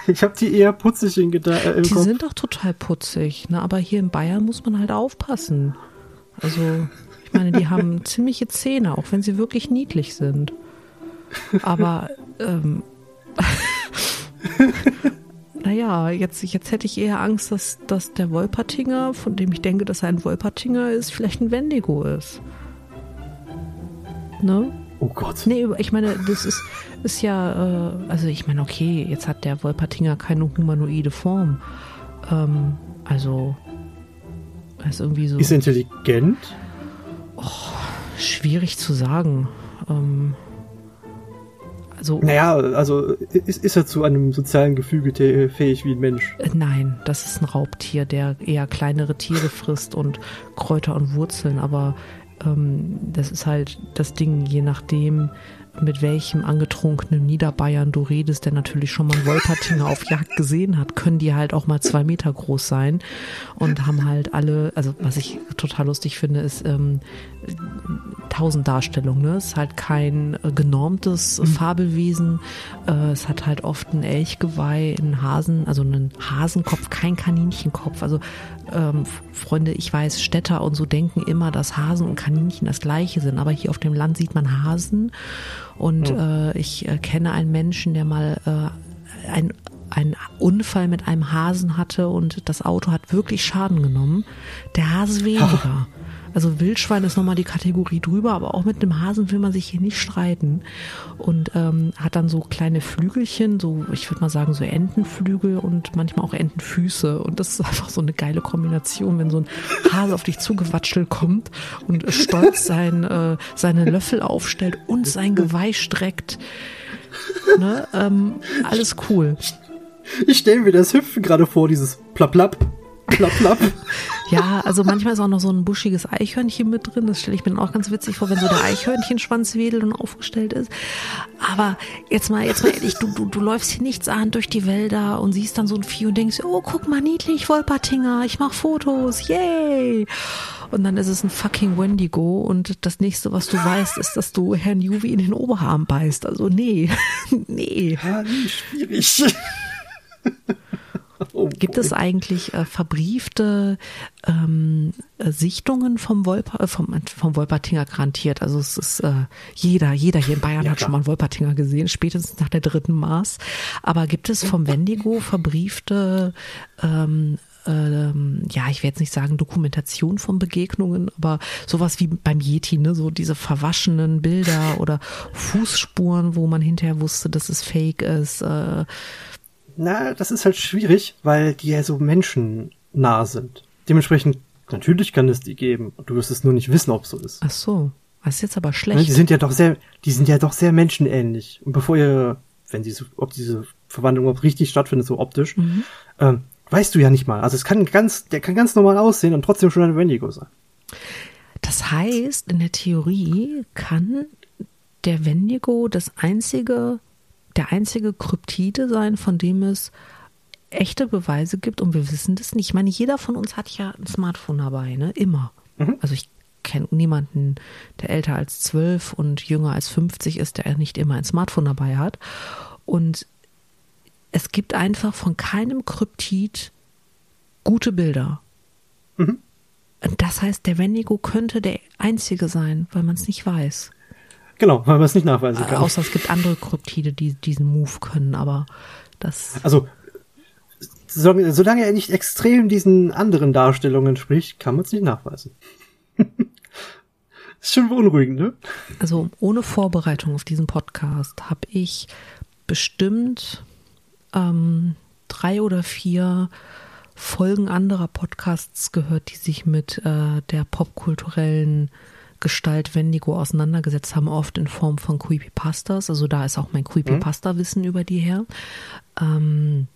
ich habe die eher putzig in Gedanken. Äh, die Kopf. sind doch total putzig, ne? aber hier in Bayern muss man halt aufpassen. Also ich meine, die haben <laughs> ziemliche Zähne, auch wenn sie wirklich niedlich sind. Aber ähm, naja, jetzt, jetzt hätte ich eher Angst, dass, dass der Wolpertinger, von dem ich denke, dass er ein Wolpertinger ist, vielleicht ein Wendigo ist. Ne? Oh Gott. Nee, ich meine, das ist, ist ja, äh, also ich meine, okay, jetzt hat der Wolpertinger keine humanoide Form. Ähm, also, er ist irgendwie so. Ist intelligent? Oh, schwierig zu sagen. Ähm, also, naja, also ist, ist er zu einem sozialen Gefüge fähig wie ein Mensch? Äh, nein, das ist ein Raubtier, der eher kleinere Tiere frisst und Kräuter und Wurzeln, aber ähm, das ist halt das Ding, je nachdem, mit welchem angetrunkenen Niederbayern du redest, der natürlich schon mal einen Wolpertinger auf Jagd gesehen hat, können die halt auch mal zwei Meter groß sein und haben halt alle, also was ich total lustig finde, ist ähm, tausend Darstellungen. Ne? Es ist halt kein äh, genormtes mhm. Fabelwesen. Äh, es hat halt oft ein Elchgeweih, einen Hasen, also einen Hasenkopf, kein Kaninchenkopf. Also ähm, Freunde, ich weiß, Städter und so denken immer, dass Hasen und Kaninchen das gleiche sind. Aber hier auf dem Land sieht man Hasen. Und mhm. äh, ich äh, kenne einen Menschen, der mal äh, ein einen Unfall mit einem Hasen hatte und das Auto hat wirklich Schaden genommen. Der Hase weniger. <laughs> Also Wildschwein ist nochmal die Kategorie drüber, aber auch mit einem Hasen will man sich hier nicht streiten. Und ähm, hat dann so kleine Flügelchen, so ich würde mal sagen so Entenflügel und manchmal auch Entenfüße. Und das ist einfach so eine geile Kombination, wenn so ein Hase auf dich zugewatschelt kommt und stolz sein, äh, seine Löffel aufstellt und sein Geweih streckt. Ne? Ähm, alles cool. Ich stelle mir das Hüpfen gerade vor, dieses Plapp, Plapp. Ja, also manchmal ist auch noch so ein buschiges Eichhörnchen mit drin. Das stelle ich mir dann auch ganz witzig vor, wenn so der Eichhörnchenschwanz wedelt und aufgestellt ist. Aber jetzt mal, jetzt mal ehrlich, du, du, du läufst hier nichts an durch die Wälder und siehst dann so ein Vieh und denkst, oh, guck mal, niedlich, Wolpertinger, ich mach Fotos, yay! Und dann ist es ein fucking Wendigo und das nächste, was du weißt, ist, dass du Herrn Juvi in den Oberarm beißt. Also nee, <laughs> nee. Ja, nee, schwierig. <laughs> Oh Gibt es eigentlich äh, verbriefte ähm, äh, Sichtungen vom, Wolper, äh, vom, vom Wolpertinger garantiert? Also es ist äh, jeder, jeder hier in Bayern ja, hat klar. schon mal einen Wolpertinger gesehen, spätestens nach der dritten Maß. Aber gibt es vom Wendigo verbriefte ähm, ähm, ja, ich werde jetzt nicht sagen Dokumentation von Begegnungen, aber sowas wie beim Yeti, ne, so diese verwaschenen Bilder oder Fußspuren, wo man hinterher wusste, dass es fake ist. Äh, na, das ist halt schwierig, weil die ja so menschennah sind. Dementsprechend, natürlich kann es die geben. Du wirst es nur nicht wissen, ob es so ist. Ach so. Das ist jetzt aber schlecht. Die sind ja doch sehr, die sind ja doch sehr menschenähnlich. Und bevor ihr, wenn diese, ob diese Verwandlung überhaupt richtig stattfindet, so optisch, mhm. ähm, weißt du ja nicht mal. Also es kann ganz, der kann ganz normal aussehen und trotzdem schon ein Wendigo sein. Das heißt, in der Theorie kann der Wendigo das einzige der einzige Kryptide sein, von dem es echte Beweise gibt und wir wissen das nicht. Ich meine, jeder von uns hat ja ein Smartphone dabei, ne? Immer. Mhm. Also ich kenne niemanden, der älter als zwölf und jünger als 50 ist, der nicht immer ein Smartphone dabei hat. Und es gibt einfach von keinem Kryptid gute Bilder. Mhm. Und das heißt, der Wendigo könnte der einzige sein, weil man es nicht weiß. Genau, weil man es nicht nachweisen kann. Außer es gibt andere Kryptide, die diesen Move können, aber das. Also, solange er nicht extrem diesen anderen Darstellungen spricht, kann man es nicht nachweisen. <laughs> ist schon beunruhigend, ne? Also, ohne Vorbereitung auf diesen Podcast habe ich bestimmt ähm, drei oder vier Folgen anderer Podcasts gehört, die sich mit äh, der popkulturellen Gestalt Wendigo auseinandergesetzt haben, oft in Form von Creepypastas. Also da ist auch mein Creepypasta-Wissen über die her. Ähm,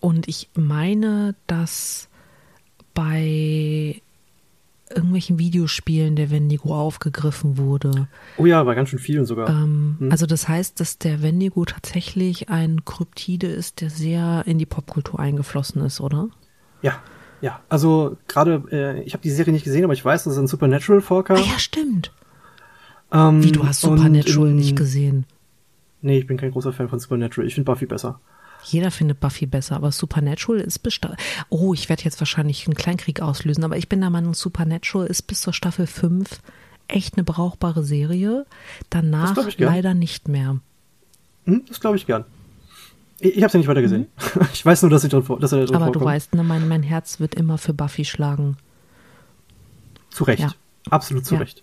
und ich meine, dass bei irgendwelchen Videospielen der Wendigo aufgegriffen wurde. Oh ja, bei ganz schön vielen sogar. Ähm, hm. Also das heißt, dass der Wendigo tatsächlich ein Kryptide ist, der sehr in die Popkultur eingeflossen ist, oder? Ja, ja, also gerade, äh, ich habe die Serie nicht gesehen, aber ich weiß, dass es in Supernatural vorkam. Ah, ja, stimmt. Ähm, Wie, du hast Supernatural in, nicht gesehen? Nee, ich bin kein großer Fan von Supernatural. Ich finde Buffy besser. Jeder findet Buffy besser, aber Supernatural ist bis Oh, ich werde jetzt wahrscheinlich einen Kleinkrieg auslösen, aber ich bin der Meinung, Supernatural ist bis zur Staffel 5 echt eine brauchbare Serie. Danach leider nicht mehr. Hm, das glaube ich gern. Ich, ich habe es ja nicht weiter gesehen. Mhm. <laughs> Ich weiß nur, dass, ich drin, dass er drin Aber vorkommt. du weißt, ne, mein, mein Herz wird immer für Buffy schlagen. Zu Recht. Ja. Absolut zu ja. Recht.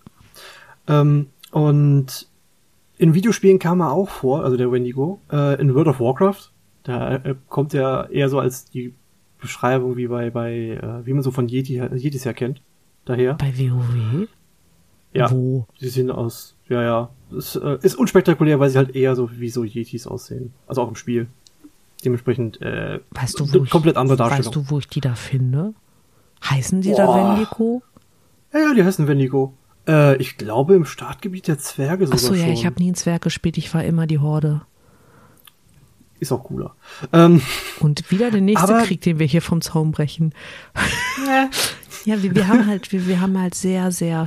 Ähm, und in Videospielen kam er auch vor, also der Wendigo, äh, in World of Warcraft. Da äh, kommt er eher so als die Beschreibung wie bei, bei äh, wie man so von Yeti, Yetis her kennt. Daher. Bei WoW? Ja. Wo? Sie sehen aus, ja, ja. Es äh, ist unspektakulär, weil sie halt eher so wie so Yetis aussehen. Also auch im Spiel. Dementsprechend äh, weißt du, wo komplett ich, andere Darstellung. Weißt du, wo ich die da finde? Heißen die Boah. da Wendigo? Ja, ja, die heißen Wendigo. Äh, ich glaube im Startgebiet der Zwerge sogar Ach so, ja, ich habe nie einen Zwerg gespielt, ich war immer die Horde. Ist auch cooler. Ähm, Und wieder der nächste aber, Krieg, den wir hier vom Zaun brechen. <laughs> Ja, wir, wir haben halt, wir, wir haben halt sehr, sehr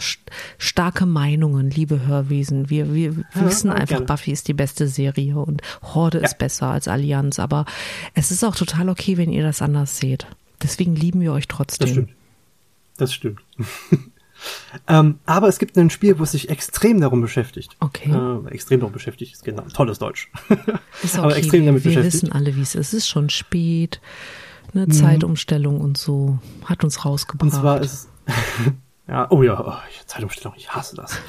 starke Meinungen, liebe Hörwesen. Wir, wir, ja, wissen einfach, gerne. Buffy ist die beste Serie und Horde ja. ist besser als Allianz. Aber es ist auch total okay, wenn ihr das anders seht. Deswegen lieben wir euch trotzdem. Das stimmt. Das stimmt. <laughs> ähm, aber es gibt ein Spiel, wo es sich extrem darum beschäftigt. Okay. Äh, extrem darum beschäftigt, ist genau. Tolles Deutsch. Ist <laughs> okay. aber extrem damit wir beschäftigt. Wir wissen alle, wie es ist. Es ist schon spät eine mhm. Zeitumstellung und so hat uns rausgebracht. Und zwar ist <laughs> ja, oh ja, oh, Zeitumstellung, ich hasse das.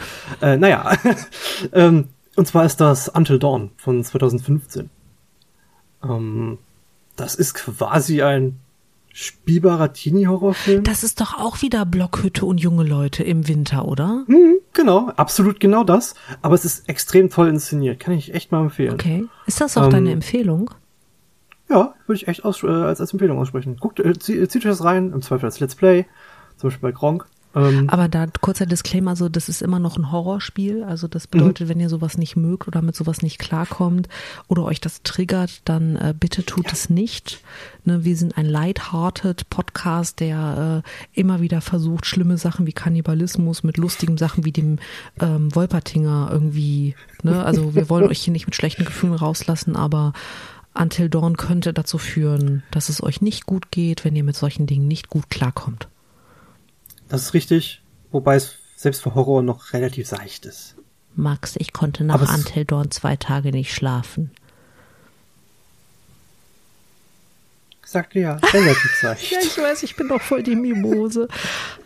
äh, naja, <laughs> ähm, und zwar ist das Until Dawn von 2015. Ähm, das ist quasi ein spielbarer Teenie-Horrorfilm. Das ist doch auch wieder Blockhütte und junge Leute im Winter, oder? Mhm, genau, absolut genau das. Aber es ist extrem toll inszeniert. Kann ich echt mal empfehlen. Okay. Ist das auch ähm, deine Empfehlung? Ja, würde ich echt aus, äh, als, als Empfehlung aussprechen. Guckt, äh, zieht, zieht euch das rein, im Zweifel als Let's Play, zum Beispiel bei Gronk. Ähm, Aber da kurzer Disclaimer, so das ist immer noch ein Horrorspiel. Also das bedeutet, mhm. wenn ihr sowas nicht mögt oder mit sowas nicht klarkommt oder euch das triggert, dann äh, bitte tut ja. es nicht. Ne, wir sind ein lighthearted Podcast, der äh, immer wieder versucht, schlimme Sachen wie Kannibalismus mit lustigen Sachen wie dem ähm, Wolpertinger irgendwie. Ne? Also wir wollen <laughs> euch hier nicht mit schlechten Gefühlen rauslassen, aber Until Dawn könnte dazu führen, dass es euch nicht gut geht, wenn ihr mit solchen Dingen nicht gut klarkommt. Das ist richtig, wobei es selbst für Horror noch relativ seicht ist. Max, ich konnte nach Until Dawn zwei Tage nicht schlafen. Sagte ja, relativ seicht. <laughs> ja, ich weiß, ich bin doch voll die Mimose.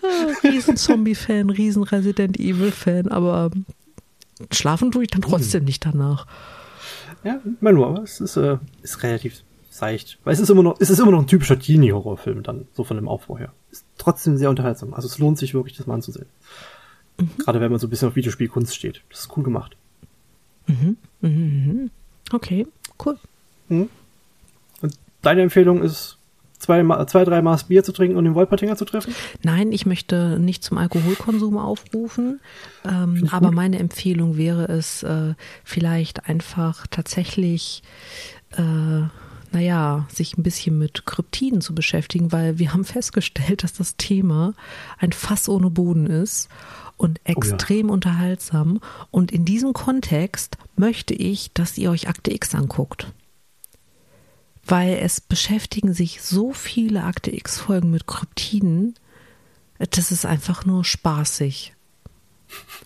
Ah, riesen Zombie-Fan, riesen Resident Evil-Fan, aber schlafen tue ich dann trotzdem hm. nicht danach. Ja, mal nur, aber es ist, äh, ist relativ seicht. Weil es ist immer noch, es ist immer noch ein typischer Teenie-Horrorfilm dann, so von dem Aufbau her. Ist trotzdem sehr unterhaltsam. Also es lohnt sich wirklich, das mal anzusehen. Mhm. Gerade wenn man so ein bisschen auf Videospielkunst steht. Das ist cool gemacht. Mhm. Mhm. mhm. Okay, cool. Mhm. Und deine Empfehlung ist, zwei, zwei, drei Maß Bier zu trinken und den Wolpertinger zu treffen? Nein, ich möchte nicht zum Alkoholkonsum aufrufen. Ähm, aber gut. meine Empfehlung wäre es, äh, vielleicht einfach tatsächlich äh, naja, sich ein bisschen mit Kryptiden zu beschäftigen, weil wir haben festgestellt, dass das Thema ein Fass ohne Boden ist und extrem oh ja. unterhaltsam. Und in diesem Kontext möchte ich, dass ihr euch Akte X anguckt. Weil es beschäftigen sich so viele Akte X-Folgen mit Kryptiden, das ist einfach nur spaßig.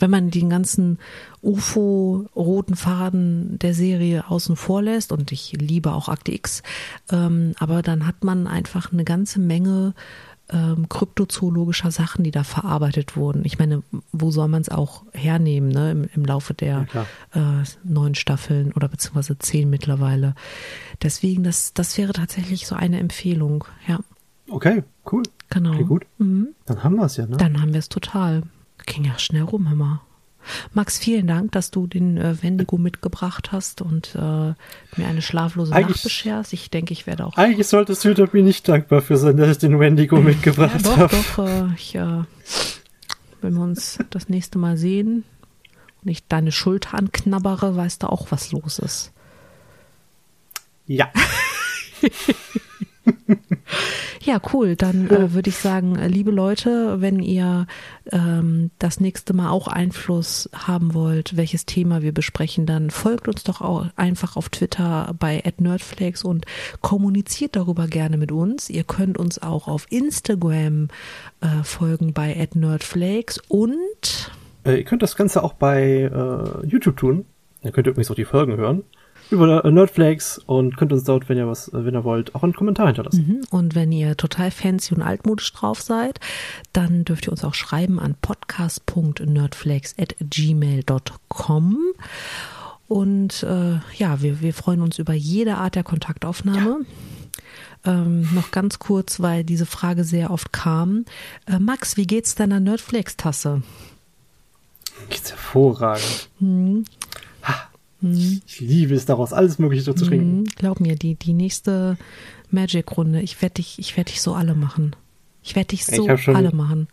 Wenn man den ganzen UFO-roten Faden der Serie außen vor lässt, und ich liebe auch Akte X, ähm, aber dann hat man einfach eine ganze Menge ähm, kryptozoologischer Sachen, die da verarbeitet wurden. Ich meine, wo soll man es auch hernehmen, ne, im, im Laufe der ja, äh, neun Staffeln oder beziehungsweise zehn mittlerweile. Deswegen, das, das wäre tatsächlich so eine Empfehlung, ja. Okay, cool. Genau. Okay, gut. Mhm. Dann haben wir es ja, ne? Dann haben wir es total. Ging ja schnell rum, mal. Max, vielen Dank, dass du den äh, Wendigo mitgebracht hast und äh, mir eine schlaflose eigentlich, Nacht bescherst. Ich denke, ich werde auch. Eigentlich solltest du mir nicht dankbar für sein, dass ich den Wendigo mitgebracht ja, habe. Doch, doch. Äh, ich, äh, wenn wir uns das nächste Mal sehen und ich deine Schulter anknabbere, weißt du auch, was los ist. Ja. <laughs> <laughs> Ja, cool. Dann äh, würde ich sagen, äh, liebe Leute, wenn ihr ähm, das nächste Mal auch Einfluss haben wollt, welches Thema wir besprechen, dann folgt uns doch auch einfach auf Twitter bei @nerdflakes und kommuniziert darüber gerne mit uns. Ihr könnt uns auch auf Instagram äh, folgen bei @nerdflakes und äh, ihr könnt das Ganze auch bei äh, YouTube tun. Dann könnt ihr übrigens auch die Folgen hören über Nerdflakes und könnt uns dort, wenn ihr was, wenn ihr wollt, auch einen Kommentar hinterlassen. Mhm. Und wenn ihr total fancy und altmodisch drauf seid, dann dürft ihr uns auch schreiben an podcast.nerdflakes@gmail.com. Und äh, ja, wir, wir freuen uns über jede Art der Kontaktaufnahme. Ja. Ähm, noch ganz kurz, weil diese Frage sehr oft kam. Äh, Max, wie geht's deiner Nerdflakes-Tasse? Geht's hervorragend. Hm. Mhm. Ich liebe es daraus, alles Mögliche zu trinken. Mhm, glaub mir, die, die nächste Magic-Runde, ich werde dich, ich werde dich so alle machen. Ich werde dich so schon, alle machen.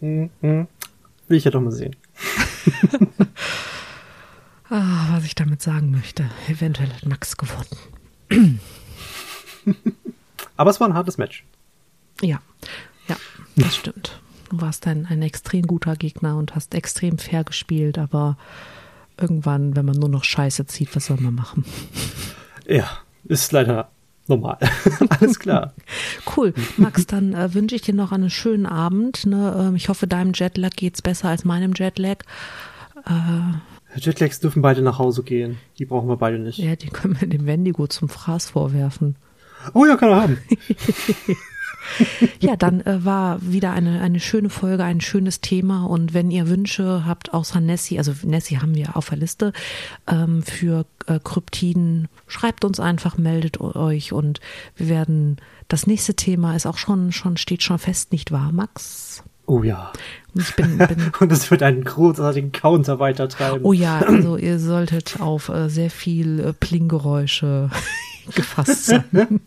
Mhm, mhm. Will ich ja doch mal sehen. <laughs> ah, was ich damit sagen möchte. Eventuell hat Max gewonnen. <clears throat> Aber es war ein hartes Match. Ja, ja, das <laughs> stimmt. Du warst ein, ein extrem guter Gegner und hast extrem fair gespielt, aber irgendwann, wenn man nur noch Scheiße zieht, was soll man machen? Ja, ist leider normal. <laughs> Alles klar. cool. Max, dann äh, wünsche ich dir noch einen schönen Abend. Ne? Ähm, ich hoffe, deinem Jetlag geht es besser als meinem Jetlag. Äh, Jetlags dürfen beide nach Hause gehen. Die brauchen wir beide nicht. Ja, die können wir dem Wendigo zum Fraß vorwerfen. Oh ja, kann er haben. <laughs> <laughs> ja, dann äh, war wieder eine, eine schöne Folge, ein schönes Thema. Und wenn ihr Wünsche habt, außer Nessie, also Nessie haben wir auf der Liste ähm, für äh, Kryptiden, schreibt uns einfach, meldet euch und wir werden, das nächste Thema ist auch schon, schon steht schon fest, nicht wahr, Max? Oh ja. Bin, bin <laughs> und es wird einen großartigen Counter weitertreiben. Oh ja, <clears throat> also ihr solltet auf äh, sehr viel äh, Plinggeräusche <laughs> gefasst sein.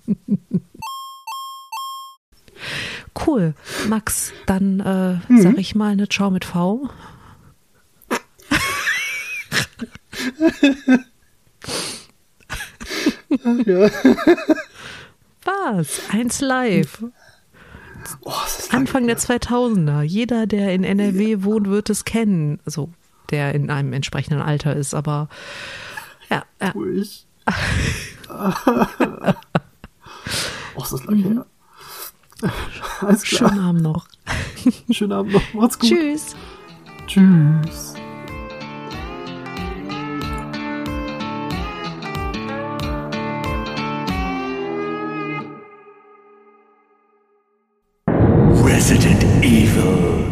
Cool. Max, dann äh, Mhm. sag ich mal eine Ciao mit V. ja. Was? Eins live. Oh. Anfang der 2000er. Jeder, der in NRW wohnt, wird es kennen. Also, der in einem entsprechenden Alter ist, aber ja, ja. Ruhig. <laughs> <laughs> oh, ist das lang her. <laughs> Alles klar. Schönen Abend noch. <laughs> Schönen Abend noch. Macht's gut. Tschüss. Tschüss. Resident Evil